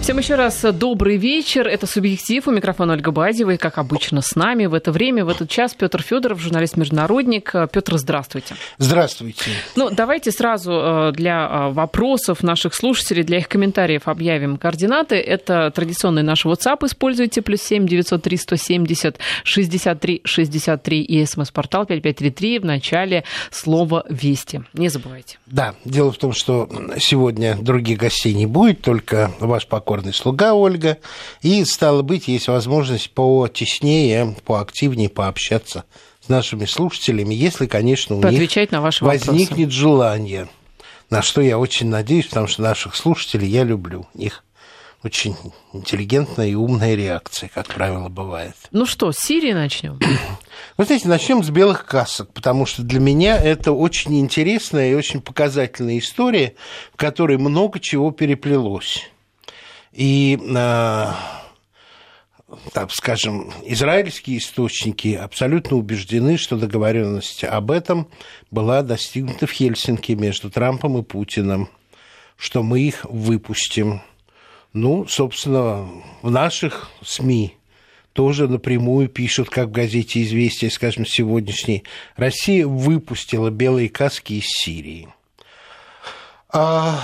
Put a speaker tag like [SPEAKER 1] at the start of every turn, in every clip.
[SPEAKER 1] Всем еще раз добрый вечер. Это «Субъектив». У микрофона Ольга Бадева. И, как обычно, с нами в это время, в этот час Петр Федоров, журналист-международник. Петр, здравствуйте.
[SPEAKER 2] Здравствуйте.
[SPEAKER 1] Ну, давайте сразу э, для э, вопросов наших слушателей, для их комментариев объявим координаты. Это традиционный наш WhatsApp. Используйте. Плюс семь девятьсот три сто семьдесят шестьдесят три шестьдесят три и смс-портал пять пять три три в начале слова «Вести». Не забывайте.
[SPEAKER 2] Да, дело в том, что сегодня других гостей не будет, только ваш покорный покорный слуга Ольга, и, стало быть, есть возможность потеснее, поактивнее пообщаться с нашими слушателями, если, конечно, у них
[SPEAKER 1] на ваши
[SPEAKER 2] возникнет
[SPEAKER 1] вопросы.
[SPEAKER 2] желание, на что я очень надеюсь, потому что наших слушателей я люблю. Их очень интеллигентная и умная реакция, как правило, бывает.
[SPEAKER 1] Ну что, с Сирии начнем?
[SPEAKER 2] Вы знаете, начнем с белых касок, потому что для меня это очень интересная и очень показательная история, в которой много чего переплелось. И, э, так скажем, израильские источники абсолютно убеждены, что договоренность об этом была достигнута в Хельсинки между Трампом и Путиным, что мы их выпустим. Ну, собственно, в наших СМИ тоже напрямую пишут, как в газете «Известия», скажем, сегодняшней, Россия выпустила белые каски из Сирии – а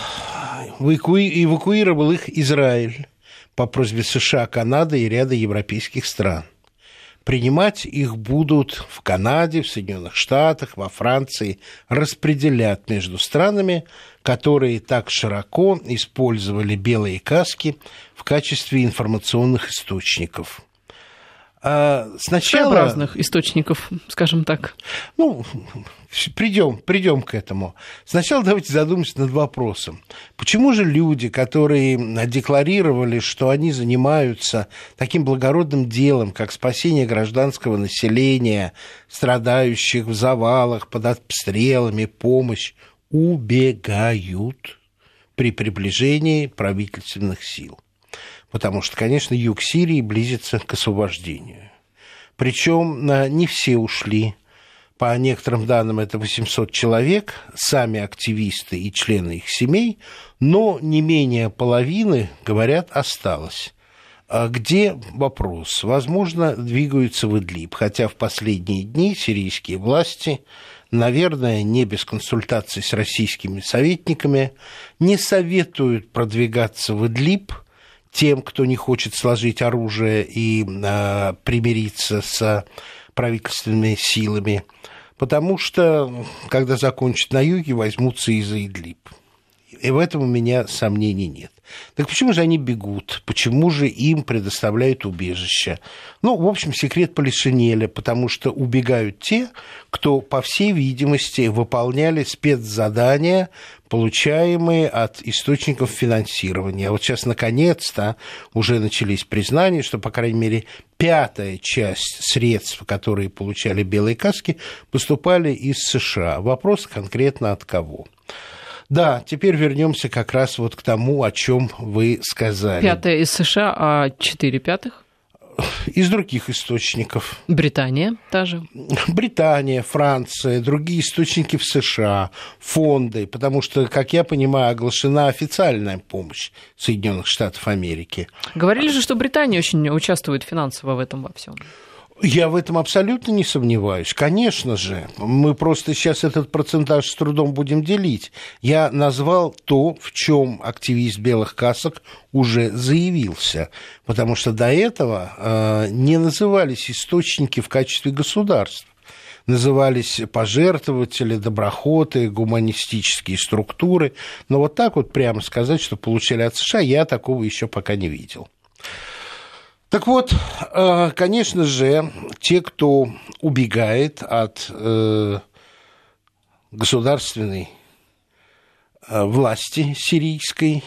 [SPEAKER 2] эвакуировал их Израиль по просьбе США, Канады и ряда европейских стран. Принимать их будут в Канаде, в Соединенных Штатах, во Франции, распределят между странами, которые так широко использовали белые каски в качестве информационных источников.
[SPEAKER 1] А сначала... разных источников, скажем так.
[SPEAKER 2] Ну, придем, придем к этому. Сначала давайте задумаемся над вопросом. Почему же люди, которые декларировали, что они занимаются таким благородным делом, как спасение гражданского населения, страдающих в завалах, под обстрелами, помощь, убегают при приближении правительственных сил? Потому что, конечно, юг Сирии близится к освобождению. Причем э, не все ушли. По некоторым данным, это 800 человек, сами активисты и члены их семей, но не менее половины, говорят, осталось. А где вопрос? Возможно, двигаются в Идлиб, хотя в последние дни сирийские власти, наверное, не без консультаций с российскими советниками, не советуют продвигаться в Идлиб – тем, кто не хочет сложить оружие и э, примириться с правительственными силами, потому что, когда закончат на юге, возьмутся и за Идлиб. И в этом у меня сомнений нет. Так почему же они бегут? Почему же им предоставляют убежище? Ну, в общем, секрет Полишинеля, потому что убегают те, кто, по всей видимости, выполняли спецзадания, получаемые от источников финансирования. А вот сейчас, наконец-то, уже начались признания, что, по крайней мере, пятая часть средств, которые получали белые каски, поступали из США. Вопрос конкретно от кого? Да, теперь вернемся как раз вот к тому, о чем вы сказали.
[SPEAKER 1] Пятое из США, а четыре пятых?
[SPEAKER 2] Из других источников.
[SPEAKER 1] Британия та же.
[SPEAKER 2] Британия, Франция, другие источники в США, фонды, потому что, как я понимаю, оглашена официальная помощь Соединенных Штатов Америки.
[SPEAKER 1] Говорили же, что Британия очень участвует финансово в этом во всем.
[SPEAKER 2] Я в этом абсолютно не сомневаюсь. Конечно же, мы просто сейчас этот процентаж с трудом будем делить. Я назвал то, в чем активист белых касок уже заявился, потому что до этого э, не назывались источники в качестве государств назывались пожертвователи, доброхоты, гуманистические структуры. Но вот так вот прямо сказать, что получали от США, я такого еще пока не видел. Так вот, э, конечно же, те, кто убегает от э, государственной э, власти сирийской,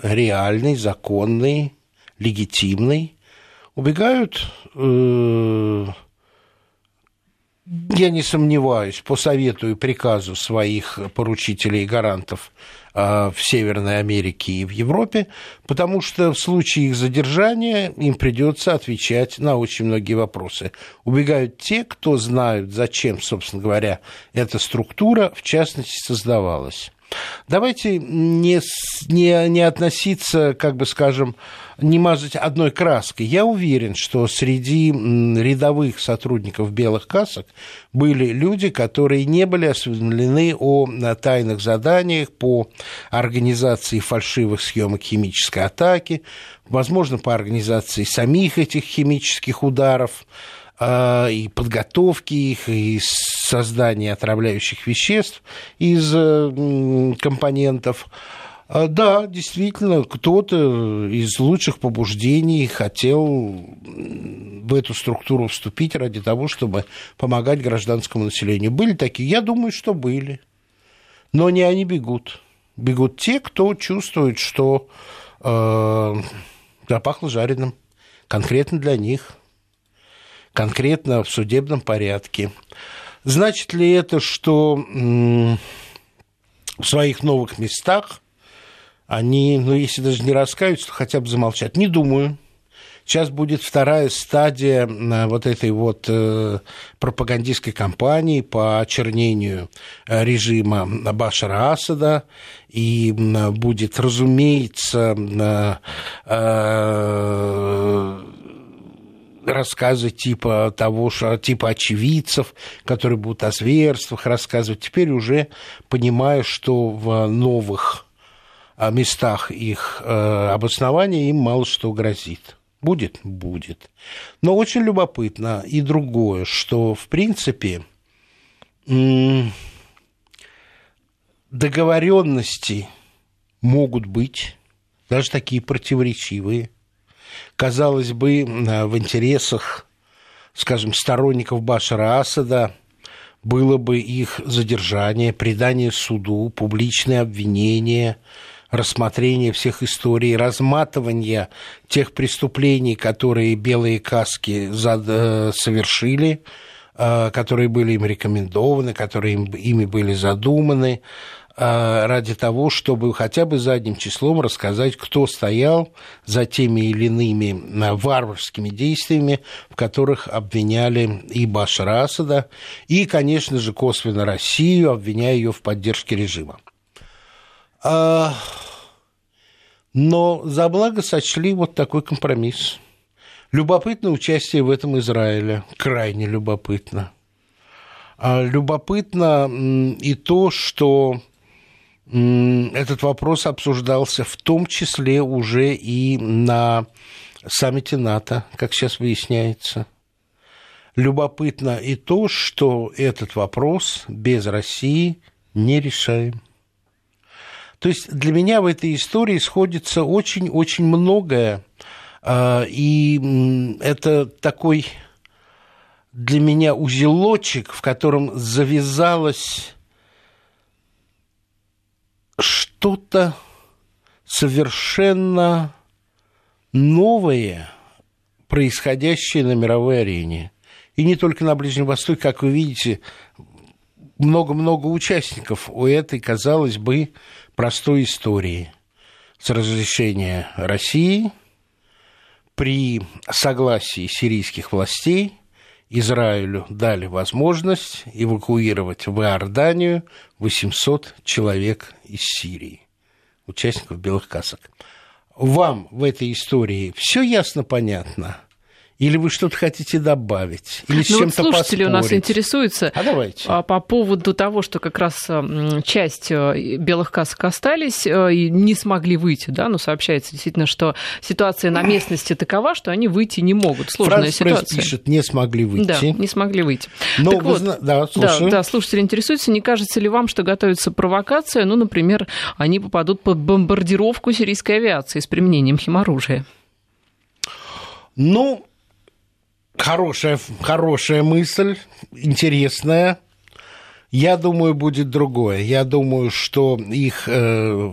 [SPEAKER 2] реальной, законной, легитимной, убегают я не сомневаюсь, по совету и приказу своих поручителей и гарантов в Северной Америке и в Европе, потому что в случае их задержания им придется отвечать на очень многие вопросы. Убегают те, кто знают, зачем, собственно говоря, эта структура, в частности, создавалась. Давайте не, не, не относиться, как бы скажем, не мазать одной краской. Я уверен, что среди рядовых сотрудников белых касок были люди, которые не были осведомлены о тайных заданиях по организации фальшивых съемок химической атаки, возможно, по организации самих этих химических ударов, а, и подготовки их, и создания отравляющих веществ из э, компонентов. А, да, действительно, кто-то из лучших побуждений хотел в эту структуру вступить ради того, чтобы помогать гражданскому населению. Были такие? Я думаю, что были. Но не они бегут. Бегут те, кто чувствует, что э, запахло жареным. Конкретно для них – конкретно в судебном порядке. Значит ли это, что в своих новых местах они, ну, если даже не раскаются, то хотя бы замолчат? Не думаю. Сейчас будет вторая стадия э, вот этой вот э, пропагандистской кампании по очернению э, режима Башара Асада, и будет, разумеется, рассказы типа того, что, типа очевидцев, которые будут о зверствах рассказывать. Теперь уже понимаю, что в новых местах их э, обоснования им мало что грозит. Будет? Будет. Но очень любопытно и другое, что, в принципе, договоренности могут быть, даже такие противоречивые, казалось бы, в интересах, скажем, сторонников Башара Асада было бы их задержание, предание суду, публичное обвинение, рассмотрение всех историй, разматывание тех преступлений, которые белые каски э, совершили, э, которые были им рекомендованы, которые ими были задуманы, а, ради того, чтобы хотя бы задним числом рассказать, кто стоял за теми или иными варварскими действиями, в которых обвиняли и Башара Асада, и, конечно же, косвенно Россию, обвиняя ее в поддержке режима. А, но за благо сочли вот такой компромисс. Любопытно участие в этом Израиля, крайне любопытно. Любопытно и то, что этот вопрос обсуждался в том числе уже и на саммите НАТО, как сейчас выясняется. Любопытно и то, что этот вопрос без России не решаем. То есть для меня в этой истории сходится очень-очень многое, а, и это такой для меня узелочек, в котором завязалась что-то совершенно новое, происходящее на мировой арене. И не только на Ближнем Востоке, как вы видите, много-много участников у этой, казалось бы, простой истории. С разрешения России при согласии сирийских властей Израилю дали возможность эвакуировать в Иорданию 800 человек из Сирии, участников белых касок. Вам в этой истории все ясно понятно? Или вы что-то хотите добавить? Или с ну, чем-то вот слушатели
[SPEAKER 1] поспорить? у нас интересуются
[SPEAKER 2] а давайте.
[SPEAKER 1] А, по поводу того, что как раз часть э, белых касок остались э, и не смогли выйти. Да? Ну, сообщается действительно, что ситуация на местности такова, что они выйти не могут. Сложная
[SPEAKER 2] Франц
[SPEAKER 1] ситуация.
[SPEAKER 2] пишет, не смогли выйти.
[SPEAKER 1] Да, не смогли выйти.
[SPEAKER 2] Но так вот, зна... да,
[SPEAKER 1] да, да, слушатели интересуются, не кажется ли вам, что готовится провокация? Ну, например, они попадут под бомбардировку сирийской авиации с применением химоружия.
[SPEAKER 2] Ну, Хорошая, хорошая мысль, интересная. Я думаю, будет другое. Я думаю, что их э,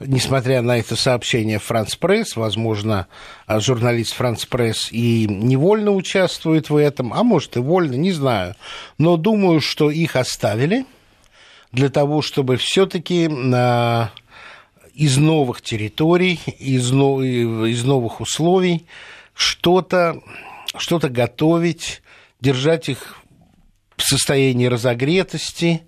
[SPEAKER 2] несмотря на это сообщение Франц Пресс, возможно, журналист Франц Пресс и невольно участвует в этом, а может и вольно, не знаю. Но думаю, что их оставили для того, чтобы все-таки на из новых территорий, из, из новых условий что-то что готовить, держать их в состоянии разогретости,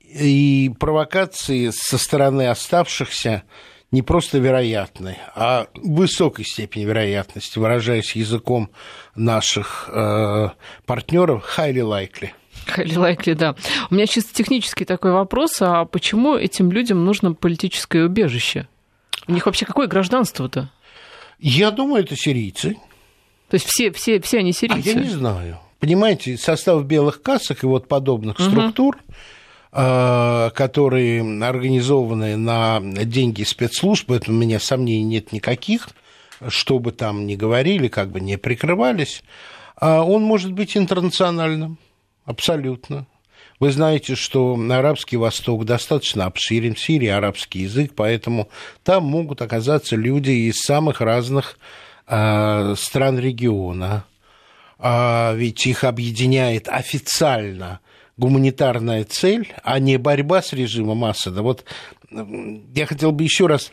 [SPEAKER 2] и провокации со стороны оставшихся не просто вероятны, а высокой степени вероятности, выражаясь языком наших э, партнеров, highly likely.
[SPEAKER 1] Highly likely, да. У меня чисто технический такой вопрос. А почему этим людям нужно политическое убежище? У них вообще какое гражданство-то?
[SPEAKER 2] Я думаю, это сирийцы.
[SPEAKER 1] То есть все, все, все они сирийцы?
[SPEAKER 2] А я не знаю. Понимаете, состав белых касок и вот подобных угу. структур, э, которые организованы на деньги спецслужб, это у меня сомнений нет никаких, что бы там ни говорили, как бы не прикрывались, а он может быть интернациональным. Абсолютно. Вы знаете, что арабский Восток достаточно обширен, в Сирии арабский язык, поэтому там могут оказаться люди из самых разных стран региона. А ведь их объединяет официально гуманитарная цель, а не борьба с режимом Асада. Вот я хотел бы еще раз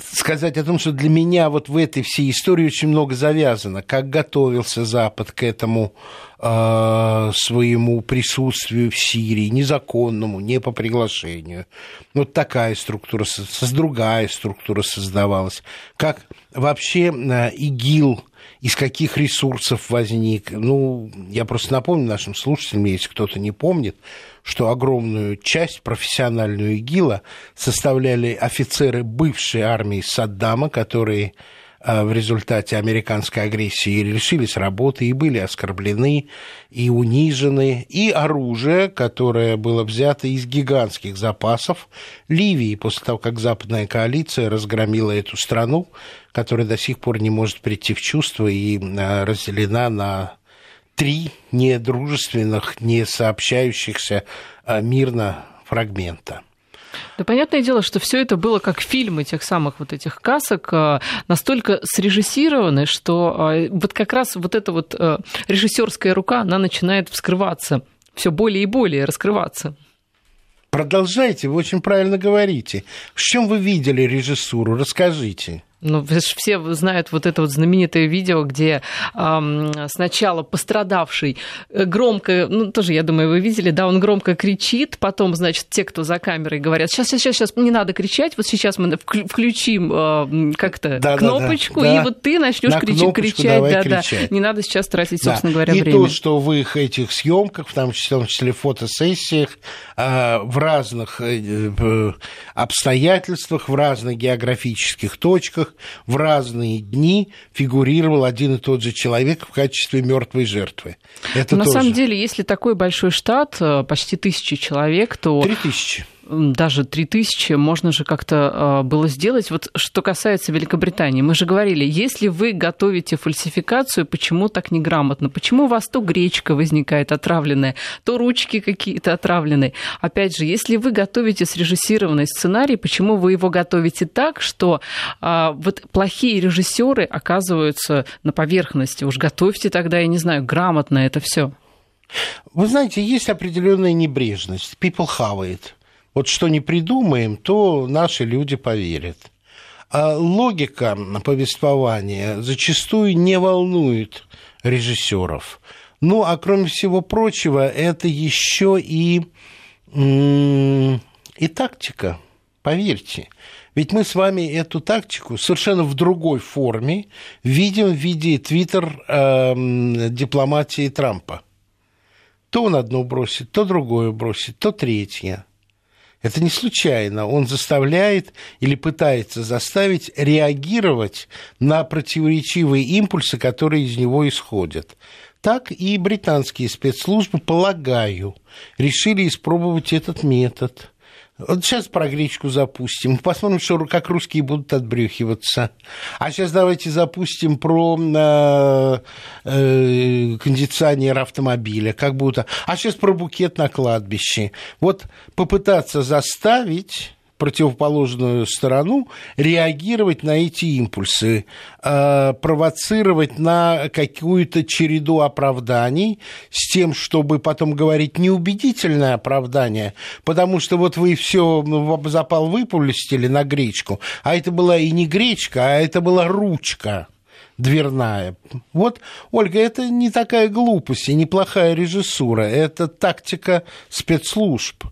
[SPEAKER 2] сказать о том, что для меня вот в этой всей истории очень много завязано, как готовился Запад к этому э, своему присутствию в Сирии, незаконному, не по приглашению. Вот такая структура, другая структура создавалась. Как вообще э, ИГИЛ из каких ресурсов возник. Ну, я просто напомню нашим слушателям, если кто-то не помнит, что огромную часть профессиональную ИГИЛа составляли офицеры бывшей армии Саддама, которые Э, в результате американской агрессии лишились работы и были оскорблены и унижены, и оружие, которое было взято из гигантских запасов Ливии после того, как западная коалиция разгромила эту страну, которая до сих пор не может прийти в чувство и э, разделена на три недружественных, не сообщающихся э, мирно фрагмента.
[SPEAKER 1] Да, понятное дело, что все это было как фильмы тех самых вот этих касок, а, настолько срежиссированы, что а, вот как раз вот эта вот а, режиссерская рука, она начинает вскрываться, все более и более раскрываться.
[SPEAKER 2] Продолжайте, вы очень правильно говорите. В чем вы видели режиссуру? Расскажите.
[SPEAKER 1] Ну, все знают вот это вот знаменитое видео, где эм, сначала пострадавший э, громко, ну, тоже, я думаю, вы видели, да, он громко кричит, потом, значит, те, кто за камерой, говорят, сейчас, сейчас, сейчас, не надо кричать, вот сейчас мы включим э, как-то да, кнопочку, да, да, и вот ты начнешь кричать, кричать, да, кричать. да, не надо сейчас тратить, собственно да. говоря,
[SPEAKER 2] и
[SPEAKER 1] время.
[SPEAKER 2] И то, что в их этих съемках, в том числе, в том числе фотосессиях, э, в разных э, обстоятельствах, в разных географических точках, в разные дни фигурировал один и тот же человек в качестве мертвой жертвы.
[SPEAKER 1] Это На тоже. самом деле, если такой большой штат, э, почти тысячи человек, то...
[SPEAKER 2] Три тысячи
[SPEAKER 1] даже 3000 можно же как-то а, было сделать. Вот что касается Великобритании, мы же говорили, если вы готовите фальсификацию, почему так неграмотно? Почему у вас то гречка возникает отравленная, то ручки какие-то отравленные? Опять же, если вы готовите срежиссированный сценарий, почему вы его готовите так, что а, вот плохие режиссеры оказываются на поверхности? Уж готовьте тогда, я не знаю, грамотно это все.
[SPEAKER 2] Вы знаете, есть определенная небрежность. People have it. Вот что не придумаем, то наши люди поверят. А логика повествования зачастую не волнует режиссеров. Ну, а кроме всего прочего, это еще и, и тактика, поверьте. Ведь мы с вами эту тактику совершенно в другой форме видим в виде твиттер э, дипломатии Трампа. То он одно бросит, то другое бросит, то третье. Это не случайно. Он заставляет или пытается заставить реагировать на противоречивые импульсы, которые из него исходят. Так и британские спецслужбы, полагаю, решили испробовать этот метод – вот сейчас про гречку запустим. Посмотрим, что, как русские будут отбрюхиваться. А сейчас давайте запустим про э, э, кондиционер автомобиля. Как будто. А сейчас про букет на кладбище. Вот попытаться заставить противоположную сторону, реагировать на эти импульсы, э, провоцировать на какую-то череду оправданий с тем, чтобы потом говорить неубедительное оправдание, потому что вот вы все запал выпустили на гречку, а это была и не гречка, а это была ручка дверная. Вот, Ольга, это не такая глупость и неплохая режиссура, это тактика спецслужб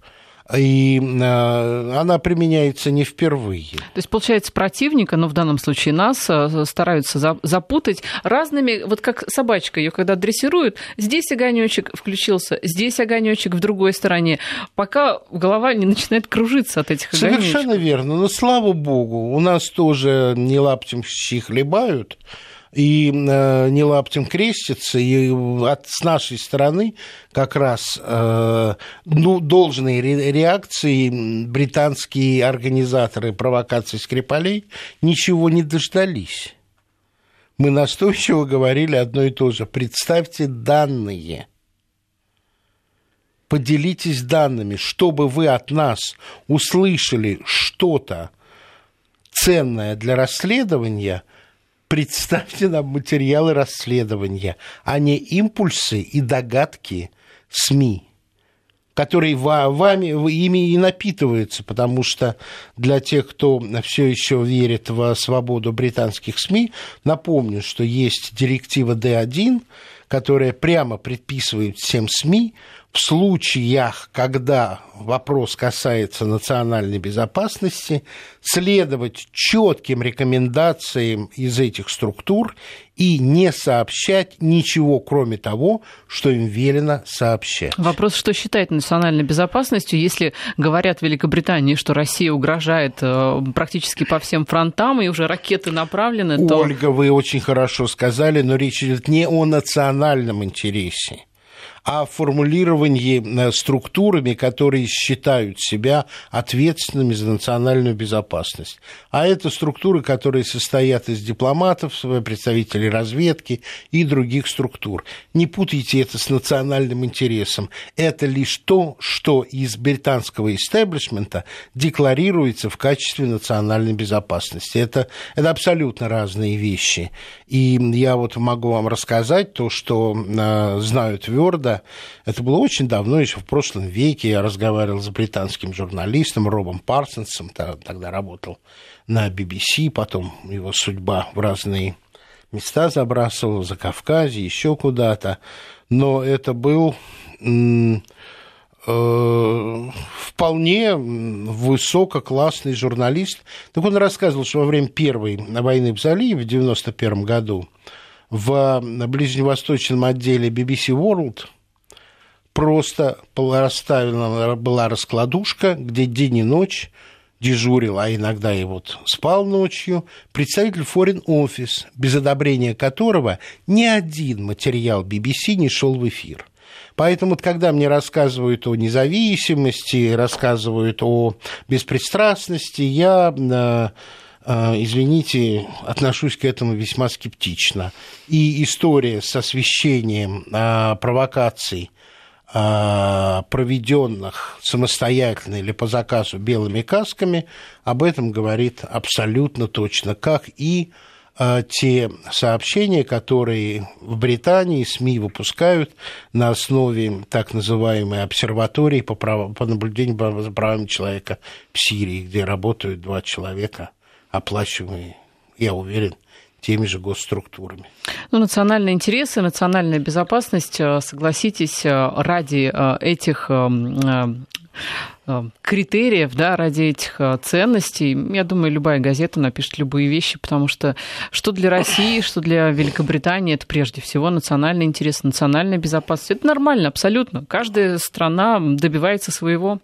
[SPEAKER 2] и э, она применяется не впервые. То
[SPEAKER 1] есть, получается, противника, ну, в данном случае нас, э, стараются запутать разными, вот как собачка, ее когда дрессируют, здесь огонечек включился, здесь огонечек в другой стороне, пока голова не начинает кружиться от этих огонечков.
[SPEAKER 2] Совершенно верно, но слава богу, у нас тоже не лаптем хлебают, и э, не лаптем крестится, и от, с нашей стороны как раз э, ну, должные реакции британские организаторы провокации Скрипалей ничего не дождались. Мы настойчиво говорили одно и то же. Представьте данные. Поделитесь данными, чтобы вы от нас услышали что-то ценное для расследования – представьте нам материалы расследования, а не импульсы и догадки СМИ которые вами, ими и напитываются, потому что для тех, кто все еще верит в свободу британских СМИ, напомню, что есть директива D1, которая прямо предписывает всем СМИ в случаях, когда вопрос касается национальной безопасности, следовать четким рекомендациям из этих структур и не сообщать ничего, кроме того, что им велено сообщать.
[SPEAKER 1] Вопрос, что считать национальной безопасностью, если говорят в Великобритании, что Россия угрожает э, практически по всем фронтам, и уже ракеты направлены,
[SPEAKER 2] то... Ольга, вы очень хорошо сказали, но речь идет не о национальном интересе о формулировании э, структурами, которые считают себя ответственными за национальную безопасность. А это структуры, которые состоят из дипломатов, представителей разведки и других структур. Не путайте это с национальным интересом. Это лишь то, что из британского истеблишмента декларируется в качестве национальной безопасности. Это, это абсолютно разные вещи. И я вот могу вам рассказать то, что э, знаю твердо, это было очень давно, еще в прошлом веке. Я разговаривал с британским журналистом Робом Парсонсом, тогда работал на BBC, потом его судьба в разные места забрасывала, за Кавказе, еще куда-то. Но это был э, вполне высококлассный журналист. Так он рассказывал, что во время Первой войны в заливе в 1991 году в ближневосточном отделе BBC World – просто расставлена была раскладушка, где день и ночь дежурил, а иногда и вот спал ночью, представитель Foreign Office, без одобрения которого ни один материал BBC не шел в эфир. Поэтому, вот, когда мне рассказывают о независимости, рассказывают о беспристрастности, я э, э, извините, отношусь к этому весьма скептично. И история с освещением э, провокаций проведенных самостоятельно или по заказу белыми касками, об этом говорит абсолютно точно, как и а, те сообщения, которые в Британии СМИ выпускают на основе так называемой обсерватории по, прав... по наблюдению за правами человека в Сирии, где работают два человека, оплачиваемые, я уверен, теми же госструктурами.
[SPEAKER 1] Ну, национальные интересы, национальная безопасность, э, согласитесь, э, ради э, этих критериев, да, ради этих ценностей, я думаю, любая газета напишет любые вещи, потому что что для России, что для Великобритании, это прежде всего национальный интерес, национальная безопасность. Это нормально, абсолютно. Каждая страна добивается своего.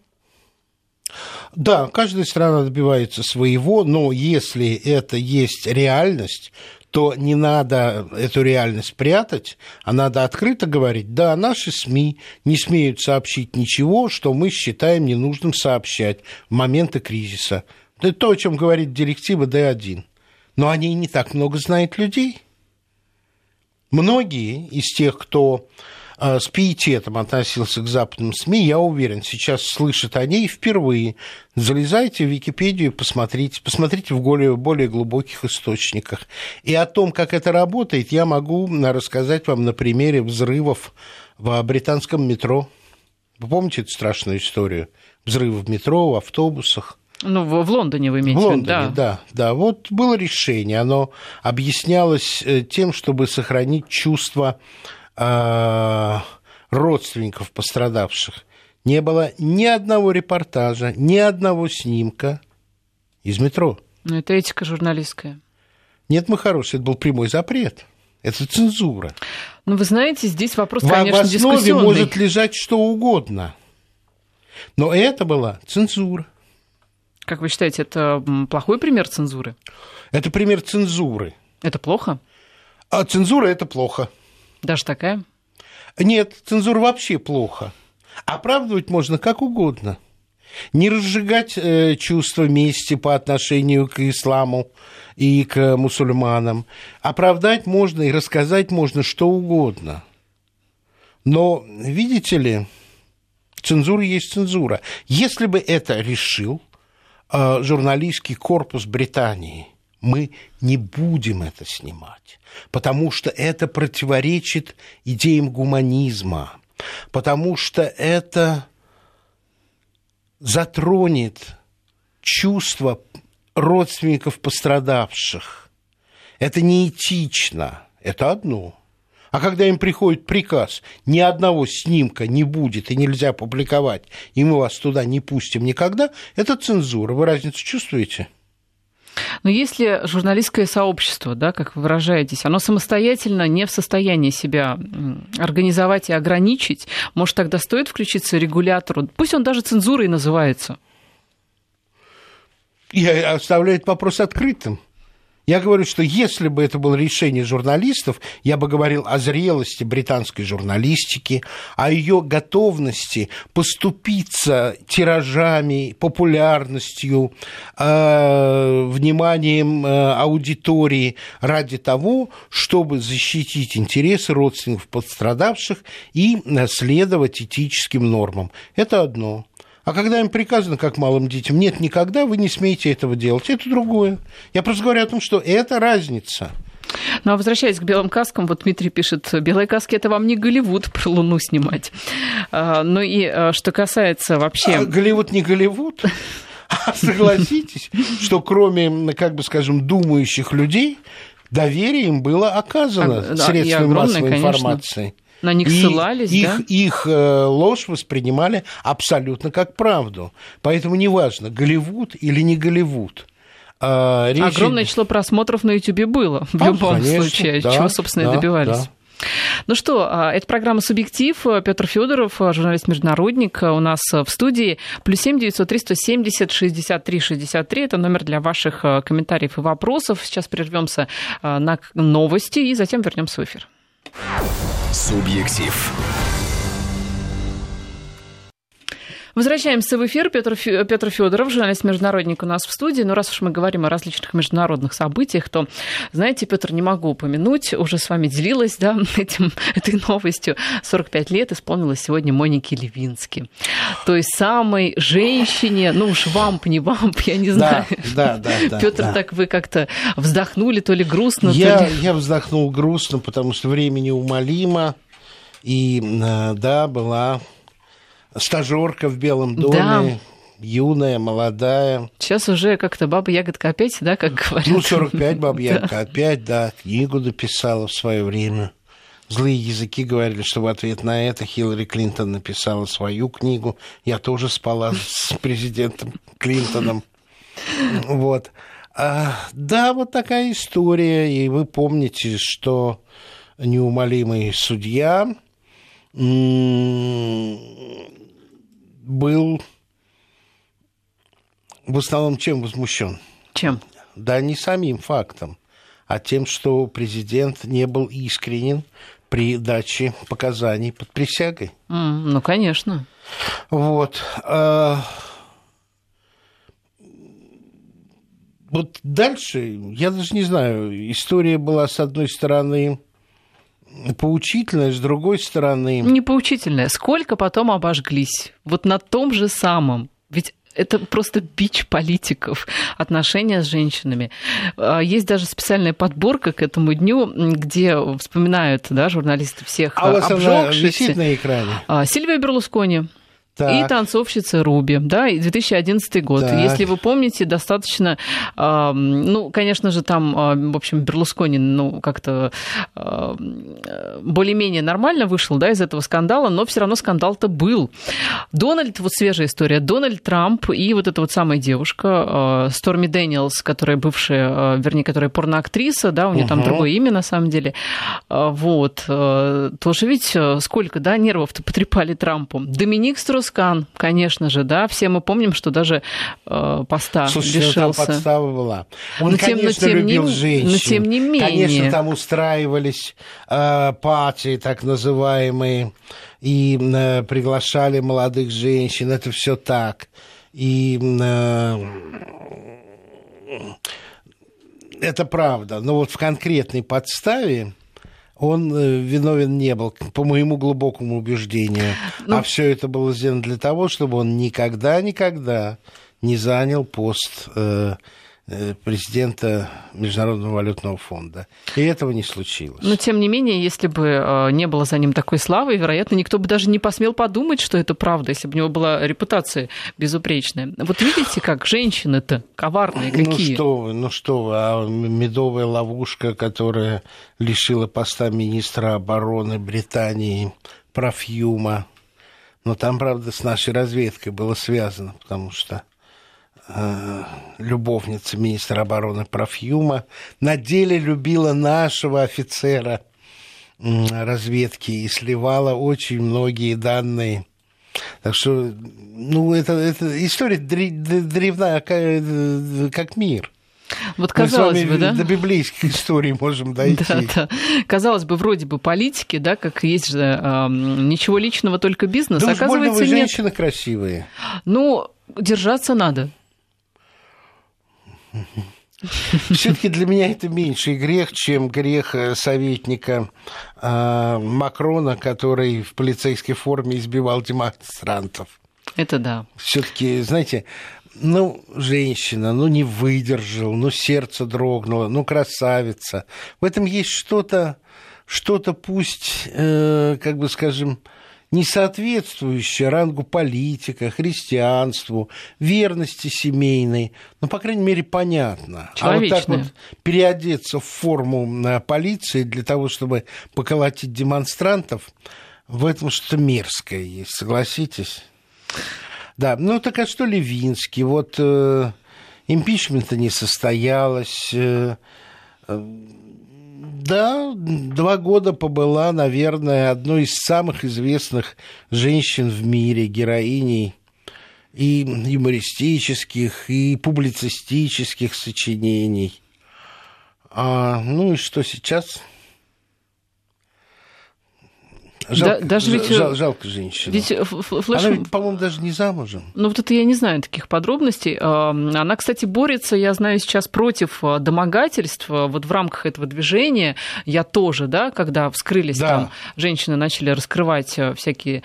[SPEAKER 2] Да, каждая страна добивается своего, но если это есть реальность, то не надо эту реальность прятать, а надо открыто говорить, да, наши СМИ не смеют сообщить ничего, что мы считаем ненужным сообщать в моменты кризиса. Это то, о чем говорит директива D1. Но они не так много знают людей. Многие из тех, кто с пиететом относился к западным СМИ, я уверен, сейчас слышит о ней впервые. Залезайте в Википедию, посмотрите, посмотрите в более, более глубоких источниках. И о том, как это работает, я могу рассказать вам на примере взрывов в британском метро. Вы помните эту страшную историю? Взрывы в метро, в автобусах.
[SPEAKER 1] Ну, в, Лондоне вы имеете
[SPEAKER 2] в Лондоне,
[SPEAKER 1] да.
[SPEAKER 2] да, да. Вот было решение, оно объяснялось э, тем, чтобы сохранить чувство родственников пострадавших. Не было ни одного репортажа, ни одного снимка из метро.
[SPEAKER 1] Ну, это этика журналистская.
[SPEAKER 2] Нет, мы хорошие, это был прямой запрет. Это цензура.
[SPEAKER 1] Ну, вы знаете, здесь вопрос,
[SPEAKER 2] в,
[SPEAKER 1] конечно,
[SPEAKER 2] в основе может лежать что угодно. Но это была цензура.
[SPEAKER 1] Как вы считаете, это плохой пример цензуры?
[SPEAKER 2] Это пример цензуры.
[SPEAKER 1] Это плохо?
[SPEAKER 2] А цензура это плохо.
[SPEAKER 1] Даже такая?
[SPEAKER 2] Нет, цензура вообще плохо. Оправдывать можно как угодно. Не разжигать э, чувство мести по отношению к исламу и к мусульманам. Оправдать можно и рассказать можно что угодно. Но, видите ли, цензура есть цензура. Если бы это решил э, журналистский корпус Британии, мы не будем это снимать, потому что это противоречит идеям гуманизма, потому что это затронет чувства родственников пострадавших. Это неэтично, это одно. А когда им приходит приказ, ни одного снимка не будет и нельзя публиковать, и мы вас туда не пустим никогда, это цензура. Вы разницу чувствуете?
[SPEAKER 1] Но если журналистское сообщество, да, как вы выражаетесь, оно самостоятельно не в состоянии себя организовать и ограничить, может, тогда стоит включиться регулятору, пусть он даже цензурой называется?
[SPEAKER 2] Я оставляю этот вопрос открытым. Я говорю, что если бы это было решение журналистов, я бы говорил о зрелости британской журналистики, о ее готовности поступиться тиражами, популярностью, э, вниманием э, аудитории ради того, чтобы защитить интересы родственников пострадавших и э, следовать этическим нормам. Это одно. А когда им приказано, как малым детям, нет, никогда вы не смеете этого делать, это другое. Я просто говорю о том, что это разница.
[SPEAKER 1] Ну, а возвращаясь к белым каскам, вот Дмитрий пишет, белые каски – это вам не Голливуд про Луну снимать. А, ну и а, что касается вообще... А
[SPEAKER 2] Голливуд не Голливуд? А согласитесь, что кроме, как бы скажем, думающих людей, доверие им было оказано а, средствами массовой конечно. информации.
[SPEAKER 1] На них и ссылались,
[SPEAKER 2] их,
[SPEAKER 1] да?
[SPEAKER 2] Их э, ложь воспринимали абсолютно как правду. Поэтому неважно, Голливуд или не Голливуд.
[SPEAKER 1] А, речь... Огромное число просмотров на Ютубе было в а, любом конечно, случае, да, чего, собственно, да, и добивались. Да. Ну что, а, это программа «Субъектив». Петр Федоров, журналист-международник, у нас в студии. Плюс семь девятьсот три сто семьдесят шестьдесят три шестьдесят три. Это номер для ваших комментариев и вопросов. Сейчас прервемся на новости и затем вернемся в эфир.
[SPEAKER 3] Субъектив.
[SPEAKER 1] Возвращаемся в эфир. Петр, Петр Федоров, журналист-международник у нас в студии. Но раз уж мы говорим о различных международных событиях, то, знаете, Петр, не могу упомянуть, уже с вами делилась да, этим, этой новостью. 45 лет исполнилось сегодня Монике Левински. То есть самой женщине, ну уж вамп, не вамп, я не знаю.
[SPEAKER 2] Да, да, да.
[SPEAKER 1] Петр,
[SPEAKER 2] да.
[SPEAKER 1] так вы как-то вздохнули, то ли грустно,
[SPEAKER 2] я,
[SPEAKER 1] то ли...
[SPEAKER 2] Я вздохнул грустно, потому что время неумолимо. И э, да, была стажерка в Белом доме. Да. Юная, молодая.
[SPEAKER 1] Сейчас уже как-то баба ягодка опять, да, как говорят?
[SPEAKER 2] Ну, 45 баба ягодка опять, да. Книгу дописала в свое время. Злые языки говорили, что в ответ на это Хиллари Клинтон написала свою книгу. Я тоже спала с президентом Клинтоном. Вот. А, да, вот такая история. И вы помните, что неумолимый судья был в основном чем возмущен?
[SPEAKER 1] Чем?
[SPEAKER 2] Да не самим фактом, а тем, что президент не был искренен при даче показаний под присягой.
[SPEAKER 1] Mm, ну, конечно.
[SPEAKER 2] Вот. А... Вот дальше, я даже не знаю, история была, с одной стороны, поучительное, с другой стороны...
[SPEAKER 1] Не поучительное. Сколько потом обожглись? Вот на том же самом. Ведь это просто бич политиков, отношения с женщинами. А, есть даже специальная подборка к этому дню, где вспоминают да, журналисты всех
[SPEAKER 2] а она
[SPEAKER 1] обжегшихся.
[SPEAKER 2] висит на экране?
[SPEAKER 1] А, Сильвия Берлускони.
[SPEAKER 2] Так.
[SPEAKER 1] И танцовщица Руби, да, и 2011 год.
[SPEAKER 2] Так.
[SPEAKER 1] Если вы помните, достаточно, э, ну, конечно же, там, э, в общем, Берлускони, ну, как-то э, более-менее нормально вышел, да, из этого скандала, но все равно скандал-то был. Дональд, вот свежая история, Дональд Трамп и вот эта вот самая девушка, э, Сторми Дэниелс, которая бывшая, э, вернее, которая порноактриса, да, у нее там
[SPEAKER 2] Мгм.
[SPEAKER 1] другое имя на самом деле, э, вот, э, тоже ведь сколько, да, нервов-то потрепали Трампу. Доминик Струскан, конечно же, да, все мы помним, что даже э, поста
[SPEAKER 2] Слушайте, ну, там
[SPEAKER 1] лишился.
[SPEAKER 2] подстава была. Он,
[SPEAKER 1] Но тем- но
[SPEAKER 2] конечно,
[SPEAKER 1] тем не-
[SPEAKER 2] любил
[SPEAKER 1] но
[SPEAKER 2] женщин.
[SPEAKER 1] тем не менее.
[SPEAKER 2] Конечно, там устраивались э, пати, так называемые, и э, приглашали молодых женщин. Это все так. И э, это правда. Но вот в конкретной подставе он э, виновен не был, по моему глубокому убеждению.
[SPEAKER 1] Ну-
[SPEAKER 2] А все это было сделано для того, чтобы он никогда-никогда не занял пост э, э, президента Международного валютного фонда. И этого не случилось.
[SPEAKER 1] Но, тем не менее, если бы э, не было за ним такой славы, вероятно, никто бы даже не посмел подумать, что это правда, если бы у него была репутация безупречная. Вот видите, как женщины-то коварные
[SPEAKER 2] Ну
[SPEAKER 1] какие.
[SPEAKER 2] что вы, ну что вы, а медовая ловушка, которая лишила поста министра обороны Британии Профьюма. Но там, правда, с нашей разведкой было связано, потому что э, любовница министра обороны Профьюма на деле любила нашего офицера разведки и сливала очень многие данные. Так что, ну, это, это история дре- д- древная, как, э, как мир.
[SPEAKER 1] Вот казалось бы, да?
[SPEAKER 2] до библейской истории можем дойти.
[SPEAKER 1] Да, да. Казалось бы, вроде бы политики, да, как есть же эм, ничего личного, только бизнес.
[SPEAKER 2] Да уж больно
[SPEAKER 1] Оказывается,
[SPEAKER 2] вы
[SPEAKER 1] нет.
[SPEAKER 2] женщины красивые.
[SPEAKER 1] Ну, держаться надо.
[SPEAKER 2] Все-таки для меня это меньший грех, чем грех э, советника э, Макрона, который в полицейской форме избивал демонстрантов.
[SPEAKER 1] Это да.
[SPEAKER 2] Все-таки, знаете, ну, женщина, ну, не выдержал, ну, сердце дрогнуло, ну, красавица. В этом есть что-то, что-то пусть, э, как бы скажем, не соответствующее рангу политика, христианству, верности семейной, ну, по крайней мере, понятно. А вот так вот переодеться в форму э, полиции для того, чтобы поколотить демонстрантов, в этом что-то мерзкое есть, согласитесь? Да, ну так а что Левинский? Вот э, импичмента не состоялось. э, э, да, два года побыла, наверное, одной из самых известных женщин в мире, героиней и юмористических, и публицистических сочинений. А, ну и что сейчас? Жалко,
[SPEAKER 1] даже ведь,
[SPEAKER 2] жал- жалко женщину.
[SPEAKER 1] Ведь э, ф- ф-
[SPEAKER 2] Она ведь, по-моему, даже не замужем.
[SPEAKER 1] Ну, вот это я не знаю таких подробностей. Она, кстати, борется, я знаю, сейчас против а, домогательств. Вот в рамках этого движения я тоже, да, когда вскрылись
[SPEAKER 2] Да.
[SPEAKER 1] там, женщины начали раскрывать всякие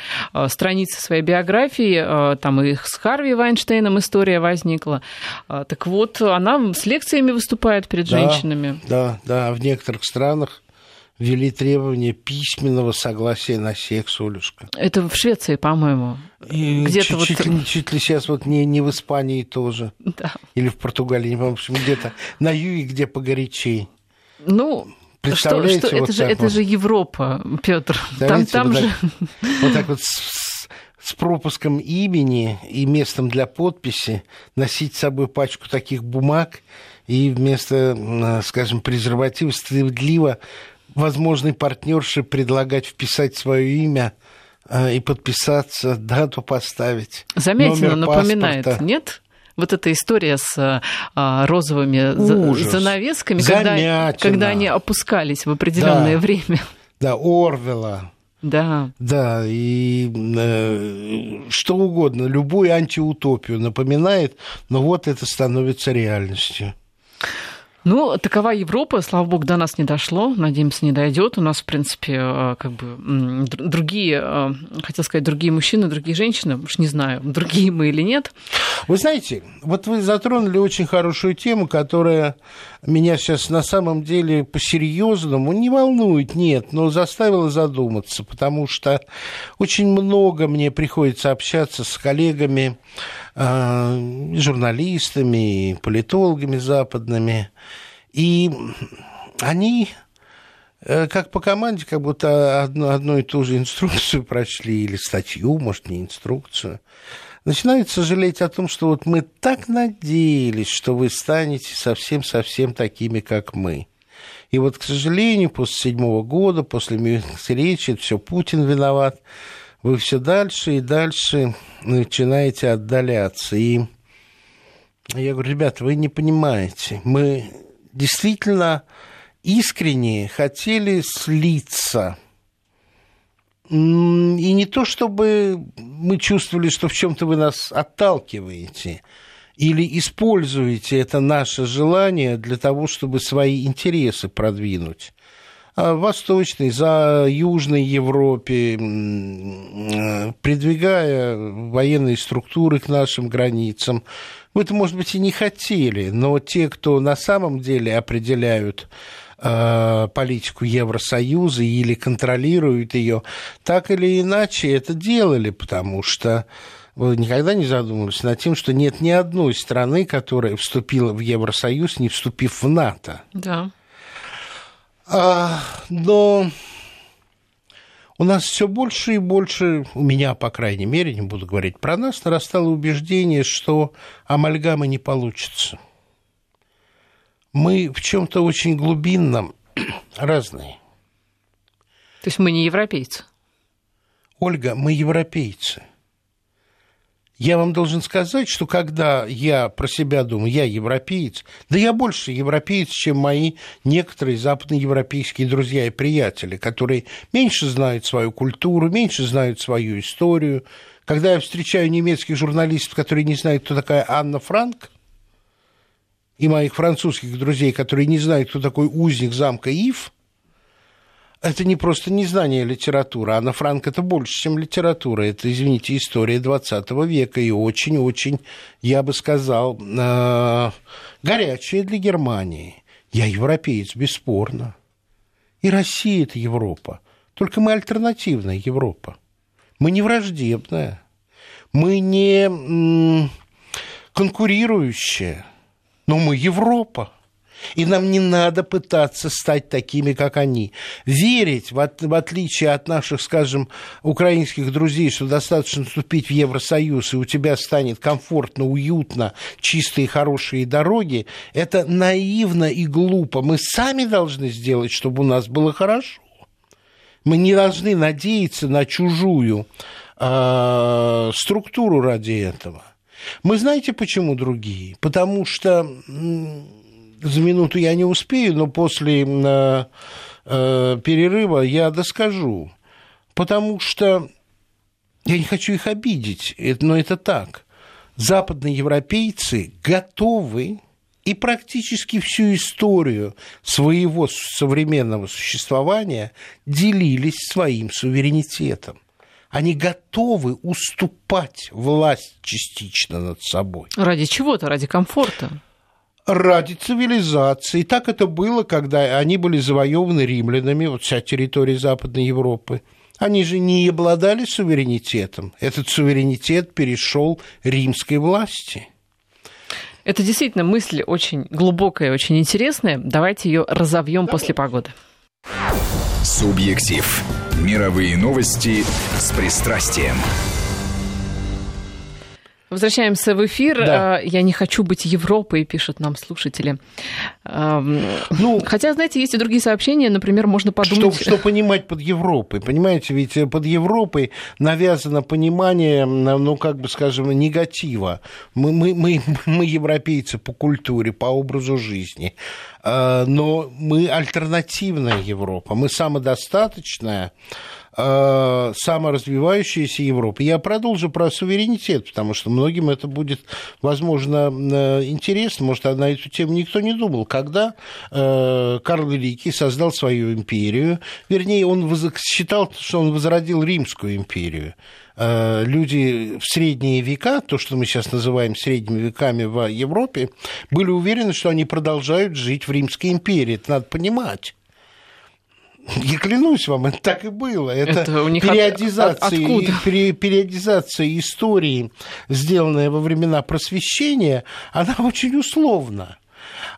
[SPEAKER 1] страницы своей биографии, там и с Харви Вайнштейном история возникла. Так вот, она с лекциями выступает перед
[SPEAKER 2] Да.
[SPEAKER 1] женщинами.
[SPEAKER 2] Да, да, в некоторых странах ввели требование письменного согласия на секс, Олюшка.
[SPEAKER 1] Это в Швеции, по-моему. Где-то
[SPEAKER 2] чуть,
[SPEAKER 1] вот-
[SPEAKER 2] чуть ли, чуть ли сейчас вот не, не в Испании тоже.
[SPEAKER 1] Да.
[SPEAKER 2] Или в Португалии, не помню, в общем, где-то на юге, где погорячей.
[SPEAKER 1] Ну, что,
[SPEAKER 2] Представляете,
[SPEAKER 1] что,
[SPEAKER 2] вот
[SPEAKER 1] это, же,
[SPEAKER 2] так
[SPEAKER 1] это
[SPEAKER 2] вот?
[SPEAKER 1] же Европа, Петр. Там, там
[SPEAKER 2] вот
[SPEAKER 1] же...
[SPEAKER 2] так- Вот так вот с, с пропуском имени и местом для подписи носить с собой пачку таких бумаг и вместо, скажем, презерватива стыдливо возможной партнерше предлагать вписать свое имя э, и подписаться, дату поставить.
[SPEAKER 1] Замятина напоминает,
[SPEAKER 2] паспорта.
[SPEAKER 1] нет? Вот эта история с а, розовыми
[SPEAKER 2] Ужас.
[SPEAKER 1] занавесками, когда, когда они опускались в определенное
[SPEAKER 2] Да.
[SPEAKER 1] время.
[SPEAKER 2] Да, Орвела.
[SPEAKER 1] Да.
[SPEAKER 2] Да, и э, что угодно, любую антиутопию напоминает, но вот это становится реальностью.
[SPEAKER 1] Ну, такова Европа, слава богу, до нас не дошло, надеемся, не дойдет. У нас, в принципе, э, как бы другие, э, хотел сказать, другие мужчины, другие женщины, уж не знаю, другие мы или нет.
[SPEAKER 2] Вы знаете, вот вы затронули очень хорошую тему, которая меня сейчас на самом деле по-серьезному не волнует, нет, но заставила задуматься, потому что очень много мне приходится общаться с коллегами, э, журналистами, политологами западными, и они э, как по команде, как будто одну, одну и ту же инструкцию прочли, или статью, может, не инструкцию, начинают сожалеть о том, что вот мы так надеялись, что вы станете совсем-совсем такими, как мы. И вот, к сожалению, после седьмого года, после Мюнхенской речи, все Путин виноват, вы все дальше и дальше начинаете отдаляться. И я говорю, ребята, вы не понимаете, мы действительно искренне хотели слиться. И не то, чтобы мы чувствовали, что в чем-то вы нас отталкиваете или используете это наше желание для того, чтобы свои интересы продвинуть. А Восточной, за Южной Европе, придвигая военные структуры к нашим границам, вы это, может быть, и не хотели, но те, кто на самом деле определяют э, политику Евросоюза или контролируют ее, так или иначе это делали, потому что вы никогда не задумывались над тем, что нет ни одной страны, которая вступила в Евросоюз, не вступив в НАТО.
[SPEAKER 1] Да.
[SPEAKER 2] А, но у нас все больше и больше, у меня, по крайней мере, не буду говорить про нас, нарастало убеждение, что амальгамы не получится. Мы в чем-то очень глубинном разные.
[SPEAKER 1] То есть мы не европейцы?
[SPEAKER 2] Ольга, мы европейцы. Я вам должен сказать, что когда я про себя думаю, я европеец, да я больше европеец, чем мои некоторые западноевропейские друзья и приятели, которые меньше знают свою культуру, меньше знают свою историю. Когда я встречаю немецких журналистов, которые не знают, кто такая Анна Франк, и моих французских друзей, которые не знают, кто такой узник замка Ив, это не просто незнание литературы. Анна Франк – это больше, чем литература. Это, извините, история 20 века и очень-очень, я бы сказал, э, горячая для Германии. Я европеец, бесспорно. И Россия – это Европа. Только мы альтернативная Европа. Мы не враждебная. Мы не конкурирующая. Но мы Европа. И нам не надо пытаться стать такими, как они. Верить, в, от, в отличие от наших, скажем, украинских друзей, что достаточно вступить в Евросоюз, и у тебя станет комфортно, уютно, чистые, хорошие дороги, это наивно и глупо. Мы сами должны сделать, чтобы у нас было хорошо. Мы не должны надеяться на чужую э, структуру ради этого. Мы знаете, почему другие? Потому что за минуту я не успею, но после э, э, перерыва я доскажу. Потому что я не хочу их обидеть, но это так. Западные европейцы готовы и практически всю историю своего современного существования делились своим суверенитетом. Они готовы уступать власть частично над собой.
[SPEAKER 1] Ради чего-то, ради комфорта
[SPEAKER 2] ради цивилизации. И так это было, когда они были завоеваны римлянами, вот вся территория Западной Европы. Они же не обладали суверенитетом. Этот суверенитет перешел римской власти.
[SPEAKER 1] Это действительно мысль очень глубокая, очень интересная. Давайте ее разовьем после погоды.
[SPEAKER 3] Субъектив. Мировые новости с пристрастием.
[SPEAKER 1] Возвращаемся в эфир. Да. А, я не хочу быть Европой, пишут нам слушатели. Ну, Хотя, знаете, есть и другие сообщения. Например, можно подумать...
[SPEAKER 2] Что, что понимать под Европой? Понимаете, ведь под Европой навязано понимание, ну, как бы, скажем, негатива. Мы, мы, мы, мы европейцы по культуре, по образу жизни. э, но мы альтернативная Европа, мы самодостаточная, э, саморазвивающаяся Европа. Я продолжу про суверенитет, потому что многим это будет, возможно, интересно. Может, на эту тему никто не думал. Когда Карл Великий создал свою империю, вернее, он считал, что он возродил Римскую империю. Э, люди в средние века, то, что мы сейчас называем средними веками в Европе, были уверены, что они продолжают жить в Римской империи. Это надо понимать. Я клянусь вам, это так и было. Это, это у них периодизация, от, периодизация истории, сделанная во времена просвещения, она очень условна.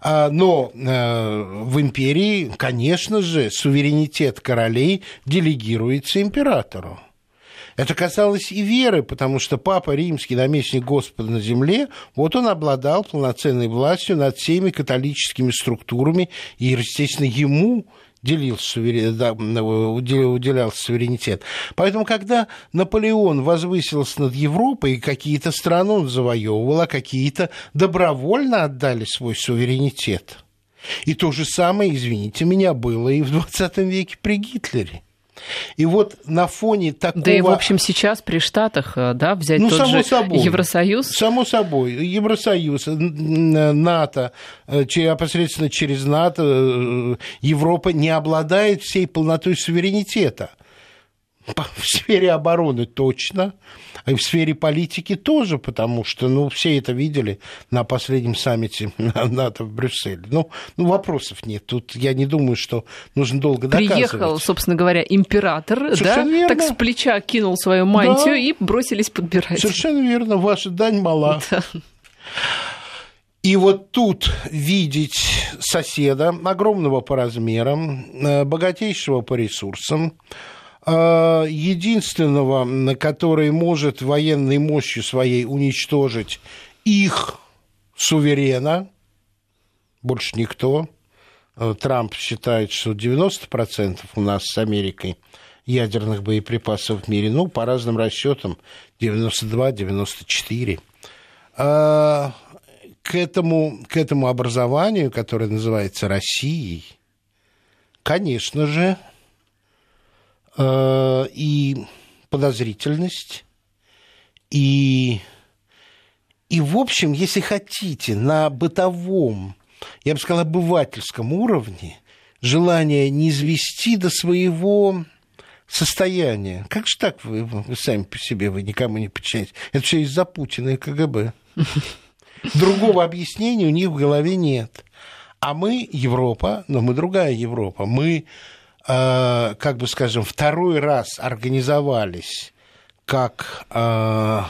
[SPEAKER 2] А, но э, в империи, конечно же, суверенитет королей делегируется императору. Это касалось и веры, потому что Папа Римский, наместник Господа на земле, вот он обладал полноценной властью над всеми католическими структурами, и, естественно, ему делился суверен... да, уделялся суверенитет. Поэтому, когда Наполеон возвысился над Европой, какие-то страны он завоевывал, а какие-то добровольно отдали свой суверенитет. И то же самое, извините меня, было и в 20 веке при Гитлере. И вот на фоне такого...
[SPEAKER 1] Да и, в общем, сейчас при Штатах, э, да, взять ну, тот само же собой, Евросоюз...
[SPEAKER 2] Само собой. Евросоюз, НАТО, э, непосредственно через НАТО э, Европа не обладает всей полнотой суверенитета. В сфере обороны точно, и в сфере политики тоже, потому что, ну, все это видели на последнем саммите НАТО в Брюсселе. Ну, ну вопросов нет. Тут я не думаю, что нужно долго доказывать.
[SPEAKER 1] Приехал, собственно говоря, император, Совершенно да, верно. так с плеча кинул свою мантию да. и бросились подбирать.
[SPEAKER 2] Совершенно верно, ваша дань мала. Да. И вот тут видеть соседа, огромного по размерам, э, богатейшего по ресурсам, единственного, который может военной мощью своей уничтожить их суверена, больше никто. Э, Трамп считает, что 90% у нас с Америкой ядерных боеприпасов в мире, ну, по разным расчетам, 92-94. Э, к этому, к этому образованию, которое называется Россией, конечно же, Э, и подозрительность, и, и, в общем, если хотите, на бытовом, я бы сказал, обывательском уровне желание не извести до своего состояния. Как же так вы, вы сами по себе, вы никому не подчиняетесь? Это все из-за Путина и КГБ. Другого объяснения у них в голове нет. А мы Европа, но мы другая Европа. Мы Э, как бы скажем, второй раз организовались как э,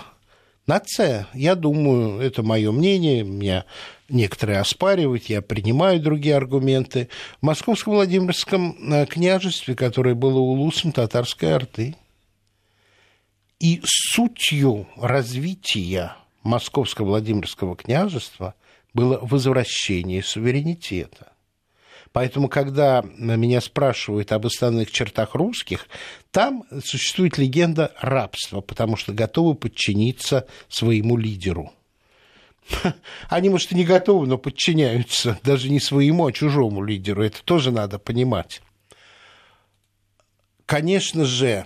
[SPEAKER 2] нация, я думаю, это мое мнение, меня некоторые оспаривают, я принимаю другие аргументы, в Московском Владимирском э, княжестве, которое было улусом татарской орды. И сутью развития Московского Владимирского княжества было возвращение суверенитета. Поэтому, когда меня спрашивают об основных чертах русских, там существует легенда рабства, потому что готовы подчиниться своему лидеру. Они, может, и не готовы, но подчиняются даже не своему, а чужому лидеру. Это тоже надо понимать. Конечно же,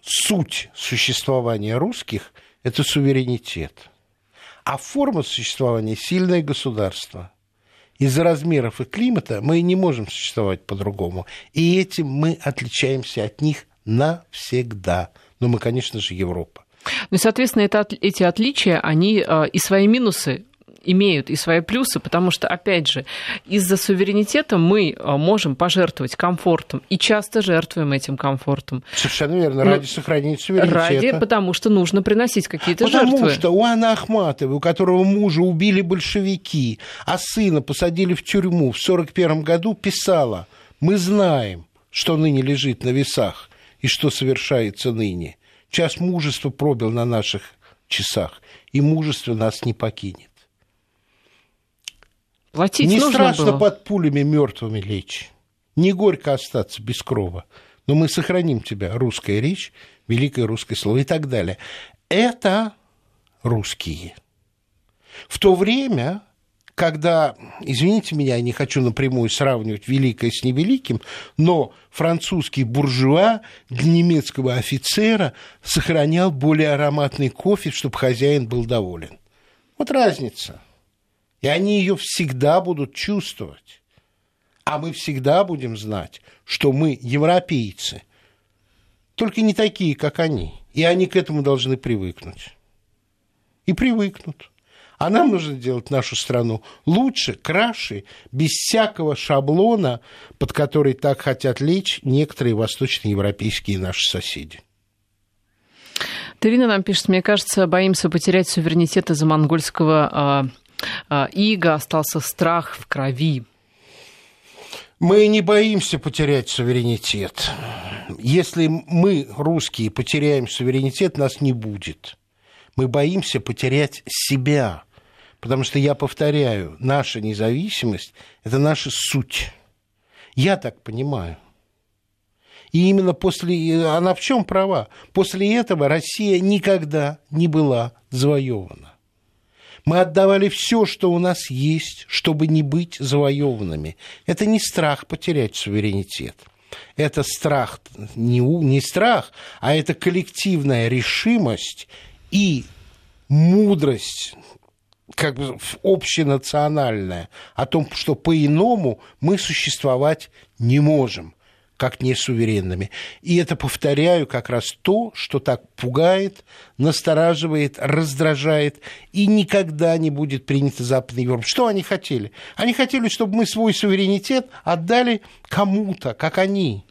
[SPEAKER 2] суть существования русских – это суверенитет. А форма существования – сильное государство – из-за размеров и климата мы не можем существовать по-другому. И этим мы отличаемся от них навсегда. Но мы, конечно же, Европа.
[SPEAKER 1] Ну соответственно, это, эти отличия, они э, и свои минусы имеют и свои плюсы, потому что, опять же, из-за суверенитета мы а, можем пожертвовать комфортом и часто жертвуем этим комфортом.
[SPEAKER 2] Совершенно верно, ради ну, сохранения суверенитета.
[SPEAKER 1] Ради, потому что нужно приносить какие-то
[SPEAKER 2] потому
[SPEAKER 1] жертвы.
[SPEAKER 2] Потому что у Анны Ахматовой, у которого мужа убили большевики, а сына посадили в тюрьму в 1941 году, писала, мы знаем, что ныне лежит на весах и что совершается ныне. Час мужества пробил на наших часах, и мужество нас не покинет.
[SPEAKER 1] Платить
[SPEAKER 2] не страшно
[SPEAKER 1] было.
[SPEAKER 2] под пулями мертвыми лечь. Не горько остаться без крова. Но мы сохраним тебя, русская речь, великое русское слово и так далее. Это русские. В то время, когда, извините меня, я не хочу напрямую сравнивать великое с невеликим, но французский буржуа для немецкого офицера сохранял более ароматный кофе, чтобы хозяин был доволен. Вот разница. И они ее всегда будут чувствовать. А мы всегда будем знать, что мы европейцы, только не такие, как они. И они к этому должны привыкнуть. И привыкнут. А нам нужно делать нашу страну лучше, краше, без всякого шаблона, под который так хотят лечь некоторые восточноевропейские наши соседи.
[SPEAKER 1] Тарина нам пишет, мне кажется, боимся потерять суверенитет из-за монгольского э, ига, остался страх в крови.
[SPEAKER 2] Мы не боимся потерять суверенитет. Если мы, русские, потеряем суверенитет, нас не будет. Мы боимся потерять себя. Потому что, я повторяю, наша независимость – это наша суть. Я так понимаю. И именно после... Она в чем права? После этого Россия никогда не была завоевана. Мы отдавали все, что у нас есть, чтобы не быть завоеванными. Это не страх потерять суверенитет. Это страх, не, не страх, а это коллективная решимость и мудрость как бы общенациональная о том, что по-иному мы существовать не можем как несуверенными. И это, повторяю, как раз то, что так пугает, настораживает, раздражает и никогда не будет принято Западной Европой. Что они хотели? Они хотели, чтобы мы свой суверенитет отдали кому-то, как они.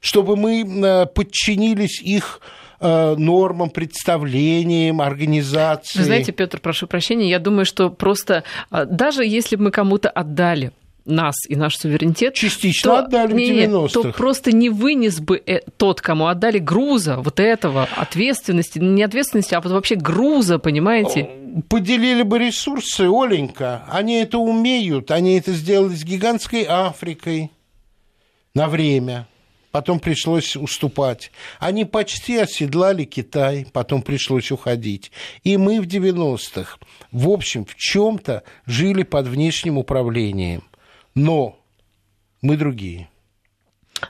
[SPEAKER 2] Чтобы мы э, подчинились их э, нормам, представлениям, организации.
[SPEAKER 1] Вы знаете, Петр, прошу прощения, я думаю, что просто э, даже если бы мы кому-то отдали нас и наш суверенитет,
[SPEAKER 2] частично то, отдали не, в 90-х.
[SPEAKER 1] то просто не вынес бы э, тот, кому отдали груза, вот этого, ответственности, не ответственности, а вот вообще груза, понимаете?
[SPEAKER 2] Поделили бы ресурсы, Оленька, они это умеют, они это сделали с гигантской Африкой на время потом пришлось уступать. Они почти оседлали Китай, потом пришлось уходить. И мы в 90-х, в общем, в чем-то жили под внешним управлением но мы другие.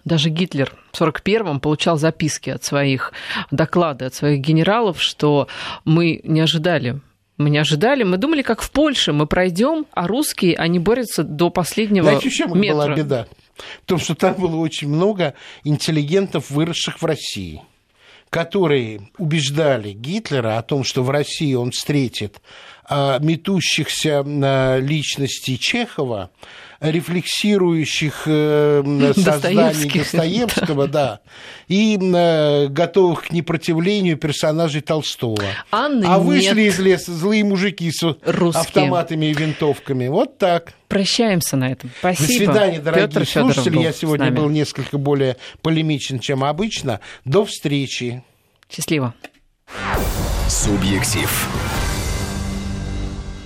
[SPEAKER 1] Даже Гитлер в 1941-м получал записки от своих, доклады от своих генералов, что мы не ожидали мы не ожидали. Мы думали, как в Польше, мы пройдем, а русские, они борются до последнего Знаете, в чем метра.
[SPEAKER 2] была беда? В том, что там было очень много интеллигентов, выросших в России, которые убеждали Гитлера о том, что в России он встретит а, метущихся а, личностей Чехова, рефлексирующих э, созданий Достоевского, да, и э, готовых к непротивлению персонажей Толстого.
[SPEAKER 1] Анны
[SPEAKER 2] а вышли нет. из леса злые мужики с Русские. автоматами и винтовками. Вот так.
[SPEAKER 1] Прощаемся на этом. Спасибо.
[SPEAKER 2] До свидания, дорогие Петр слушатели. Я сегодня был несколько более полемичен, чем обычно. До встречи.
[SPEAKER 1] Счастливо.
[SPEAKER 3] Субъектив.